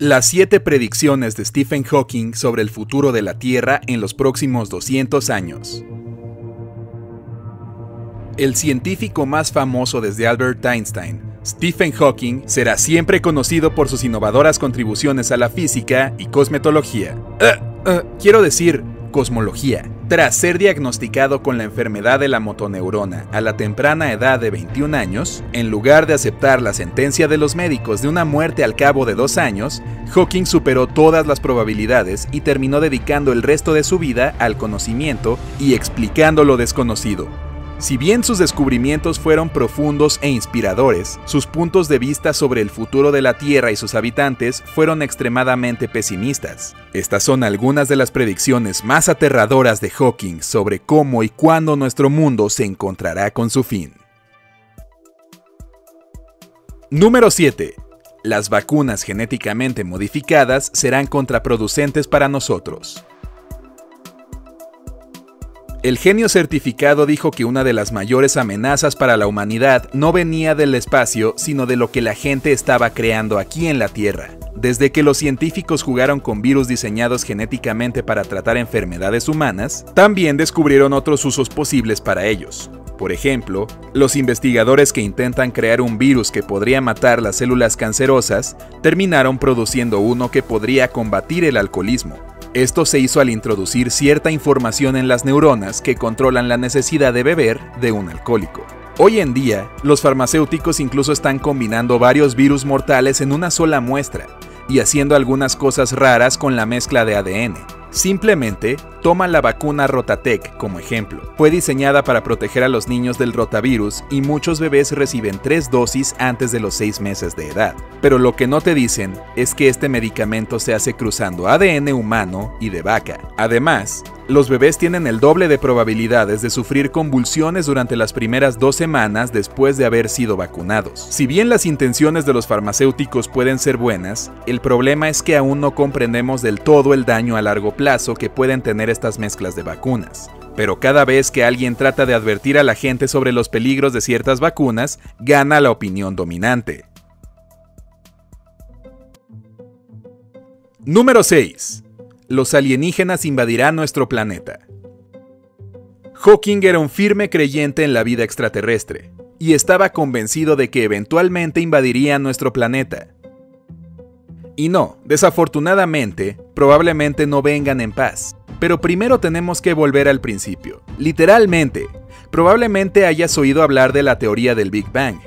Las siete predicciones de Stephen Hawking sobre el futuro de la Tierra en los próximos 200 años. El científico más famoso desde Albert Einstein, Stephen Hawking, será siempre conocido por sus innovadoras contribuciones a la física y cosmetología. Uh, uh, quiero decir, cosmología. Tras ser diagnosticado con la enfermedad de la motoneurona a la temprana edad de 21 años, en lugar de aceptar la sentencia de los médicos de una muerte al cabo de dos años, Hawking superó todas las probabilidades y terminó dedicando el resto de su vida al conocimiento y explicando lo desconocido. Si bien sus descubrimientos fueron profundos e inspiradores, sus puntos de vista sobre el futuro de la Tierra y sus habitantes fueron extremadamente pesimistas. Estas son algunas de las predicciones más aterradoras de Hawking sobre cómo y cuándo nuestro mundo se encontrará con su fin. Número 7. Las vacunas genéticamente modificadas serán contraproducentes para nosotros. El genio certificado dijo que una de las mayores amenazas para la humanidad no venía del espacio, sino de lo que la gente estaba creando aquí en la Tierra. Desde que los científicos jugaron con virus diseñados genéticamente para tratar enfermedades humanas, también descubrieron otros usos posibles para ellos. Por ejemplo, los investigadores que intentan crear un virus que podría matar las células cancerosas terminaron produciendo uno que podría combatir el alcoholismo. Esto se hizo al introducir cierta información en las neuronas que controlan la necesidad de beber de un alcohólico. Hoy en día, los farmacéuticos incluso están combinando varios virus mortales en una sola muestra y haciendo algunas cosas raras con la mezcla de ADN. Simplemente toma la vacuna Rotatec como ejemplo. Fue diseñada para proteger a los niños del rotavirus y muchos bebés reciben tres dosis antes de los seis meses de edad. Pero lo que no te dicen es que este medicamento se hace cruzando ADN humano y de vaca. Además, los bebés tienen el doble de probabilidades de sufrir convulsiones durante las primeras dos semanas después de haber sido vacunados. Si bien las intenciones de los farmacéuticos pueden ser buenas, el problema es que aún no comprendemos del todo el daño a largo plazo que pueden tener estas mezclas de vacunas. Pero cada vez que alguien trata de advertir a la gente sobre los peligros de ciertas vacunas, gana la opinión dominante. Número 6 los alienígenas invadirán nuestro planeta. Hawking era un firme creyente en la vida extraterrestre, y estaba convencido de que eventualmente invadirían nuestro planeta. Y no, desafortunadamente, probablemente no vengan en paz. Pero primero tenemos que volver al principio. Literalmente, probablemente hayas oído hablar de la teoría del Big Bang.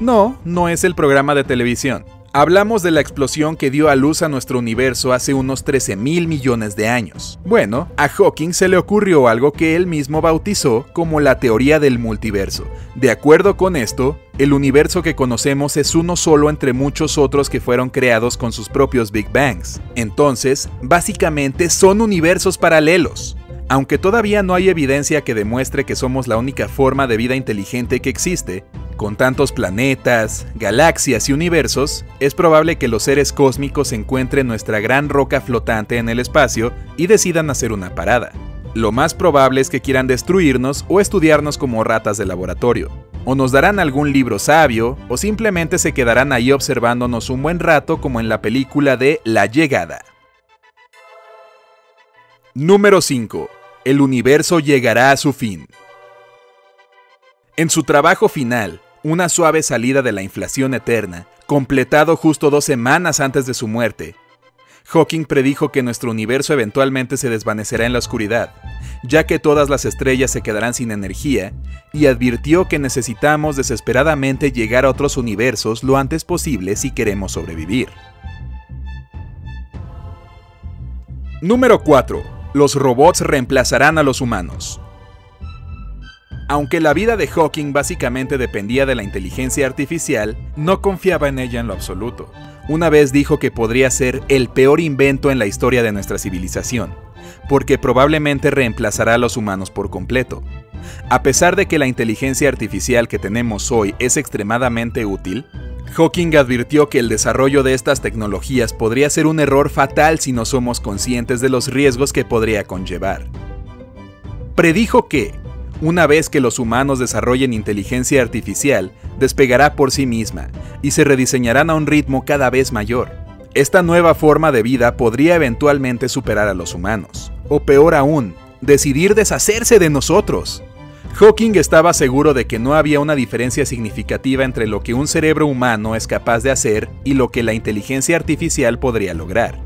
No, no es el programa de televisión. Hablamos de la explosión que dio a luz a nuestro universo hace unos 13 mil millones de años. Bueno, a Hawking se le ocurrió algo que él mismo bautizó como la teoría del multiverso. De acuerdo con esto, el universo que conocemos es uno solo entre muchos otros que fueron creados con sus propios Big Bangs. Entonces, básicamente son universos paralelos. Aunque todavía no hay evidencia que demuestre que somos la única forma de vida inteligente que existe, con tantos planetas, galaxias y universos, es probable que los seres cósmicos encuentren nuestra gran roca flotante en el espacio y decidan hacer una parada. Lo más probable es que quieran destruirnos o estudiarnos como ratas de laboratorio. O nos darán algún libro sabio, o simplemente se quedarán ahí observándonos un buen rato como en la película de La Llegada. Número 5 el universo llegará a su fin. En su trabajo final, Una suave salida de la inflación eterna, completado justo dos semanas antes de su muerte, Hawking predijo que nuestro universo eventualmente se desvanecerá en la oscuridad, ya que todas las estrellas se quedarán sin energía, y advirtió que necesitamos desesperadamente llegar a otros universos lo antes posible si queremos sobrevivir. Número 4 los robots reemplazarán a los humanos. Aunque la vida de Hawking básicamente dependía de la inteligencia artificial, no confiaba en ella en lo absoluto. Una vez dijo que podría ser el peor invento en la historia de nuestra civilización, porque probablemente reemplazará a los humanos por completo. A pesar de que la inteligencia artificial que tenemos hoy es extremadamente útil, Hawking advirtió que el desarrollo de estas tecnologías podría ser un error fatal si no somos conscientes de los riesgos que podría conllevar. Predijo que, una vez que los humanos desarrollen inteligencia artificial, despegará por sí misma y se rediseñarán a un ritmo cada vez mayor. Esta nueva forma de vida podría eventualmente superar a los humanos, o peor aún, decidir deshacerse de nosotros. Hawking estaba seguro de que no había una diferencia significativa entre lo que un cerebro humano es capaz de hacer y lo que la inteligencia artificial podría lograr.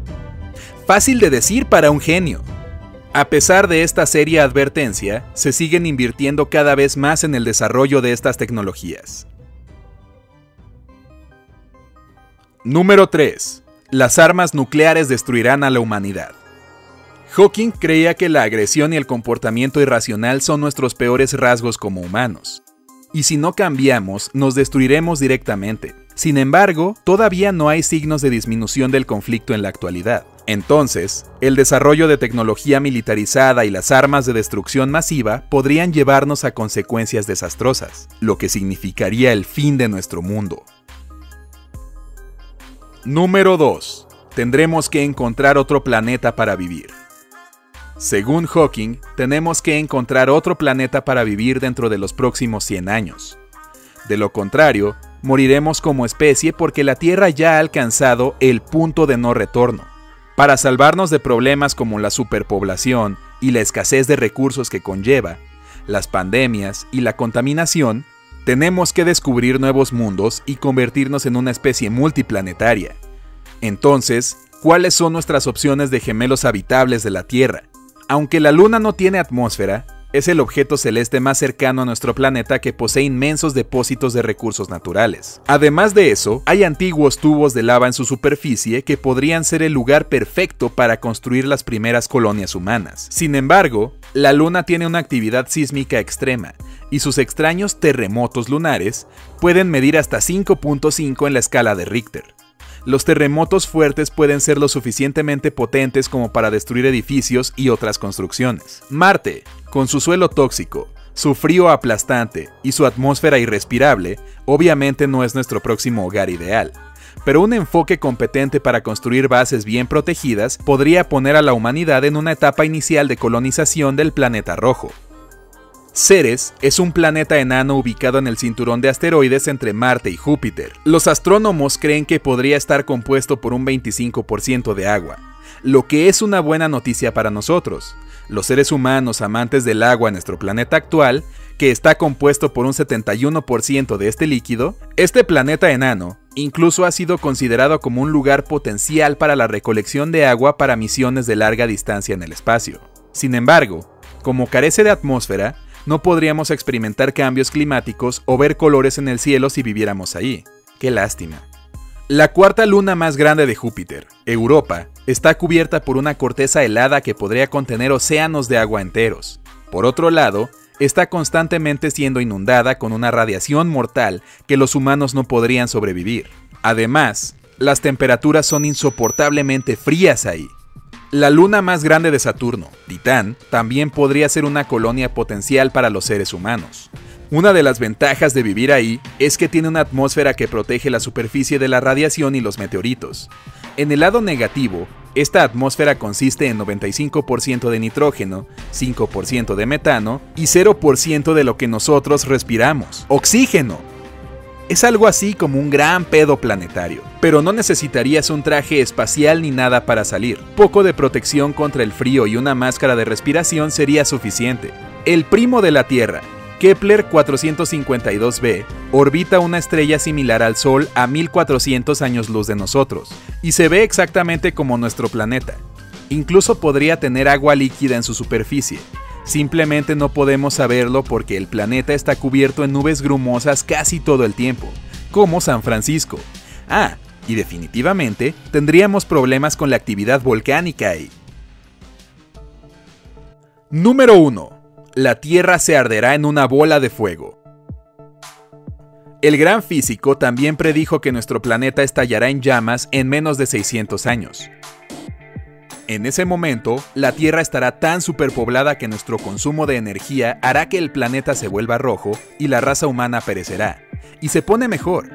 Fácil de decir para un genio. A pesar de esta seria advertencia, se siguen invirtiendo cada vez más en el desarrollo de estas tecnologías. Número 3. Las armas nucleares destruirán a la humanidad. Hawking creía que la agresión y el comportamiento irracional son nuestros peores rasgos como humanos. Y si no cambiamos, nos destruiremos directamente. Sin embargo, todavía no hay signos de disminución del conflicto en la actualidad. Entonces, el desarrollo de tecnología militarizada y las armas de destrucción masiva podrían llevarnos a consecuencias desastrosas, lo que significaría el fin de nuestro mundo. Número 2. Tendremos que encontrar otro planeta para vivir. Según Hawking, tenemos que encontrar otro planeta para vivir dentro de los próximos 100 años. De lo contrario, moriremos como especie porque la Tierra ya ha alcanzado el punto de no retorno. Para salvarnos de problemas como la superpoblación y la escasez de recursos que conlleva, las pandemias y la contaminación, tenemos que descubrir nuevos mundos y convertirnos en una especie multiplanetaria. Entonces, ¿cuáles son nuestras opciones de gemelos habitables de la Tierra? Aunque la Luna no tiene atmósfera, es el objeto celeste más cercano a nuestro planeta que posee inmensos depósitos de recursos naturales. Además de eso, hay antiguos tubos de lava en su superficie que podrían ser el lugar perfecto para construir las primeras colonias humanas. Sin embargo, la Luna tiene una actividad sísmica extrema, y sus extraños terremotos lunares pueden medir hasta 5.5 en la escala de Richter los terremotos fuertes pueden ser lo suficientemente potentes como para destruir edificios y otras construcciones. Marte, con su suelo tóxico, su frío aplastante y su atmósfera irrespirable, obviamente no es nuestro próximo hogar ideal. Pero un enfoque competente para construir bases bien protegidas podría poner a la humanidad en una etapa inicial de colonización del planeta rojo. Ceres es un planeta enano ubicado en el cinturón de asteroides entre Marte y Júpiter. Los astrónomos creen que podría estar compuesto por un 25% de agua, lo que es una buena noticia para nosotros, los seres humanos amantes del agua en nuestro planeta actual, que está compuesto por un 71% de este líquido, este planeta enano incluso ha sido considerado como un lugar potencial para la recolección de agua para misiones de larga distancia en el espacio. Sin embargo, como carece de atmósfera, no podríamos experimentar cambios climáticos o ver colores en el cielo si viviéramos ahí. Qué lástima. La cuarta luna más grande de Júpiter, Europa, está cubierta por una corteza helada que podría contener océanos de agua enteros. Por otro lado, está constantemente siendo inundada con una radiación mortal que los humanos no podrían sobrevivir. Además, las temperaturas son insoportablemente frías ahí. La luna más grande de Saturno, Titán, también podría ser una colonia potencial para los seres humanos. Una de las ventajas de vivir ahí es que tiene una atmósfera que protege la superficie de la radiación y los meteoritos. En el lado negativo, esta atmósfera consiste en 95% de nitrógeno, 5% de metano y 0% de lo que nosotros respiramos, oxígeno. Es algo así como un gran pedo planetario, pero no necesitarías un traje espacial ni nada para salir. Poco de protección contra el frío y una máscara de respiración sería suficiente. El primo de la Tierra, Kepler 452b, orbita una estrella similar al Sol a 1400 años luz de nosotros, y se ve exactamente como nuestro planeta. Incluso podría tener agua líquida en su superficie, Simplemente no podemos saberlo porque el planeta está cubierto en nubes grumosas casi todo el tiempo, como San Francisco. Ah, y definitivamente tendríamos problemas con la actividad volcánica ahí. Número 1. La Tierra se arderá en una bola de fuego. El gran físico también predijo que nuestro planeta estallará en llamas en menos de 600 años. En ese momento, la Tierra estará tan superpoblada que nuestro consumo de energía hará que el planeta se vuelva rojo y la raza humana perecerá. Y se pone mejor.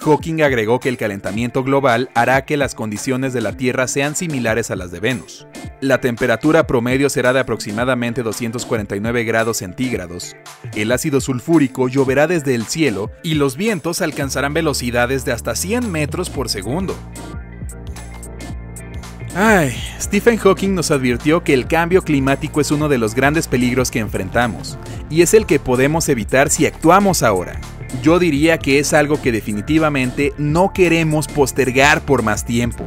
Hawking agregó que el calentamiento global hará que las condiciones de la Tierra sean similares a las de Venus. La temperatura promedio será de aproximadamente 249 grados centígrados. El ácido sulfúrico lloverá desde el cielo y los vientos alcanzarán velocidades de hasta 100 metros por segundo. Ay, Stephen Hawking nos advirtió que el cambio climático es uno de los grandes peligros que enfrentamos, y es el que podemos evitar si actuamos ahora. Yo diría que es algo que definitivamente no queremos postergar por más tiempo.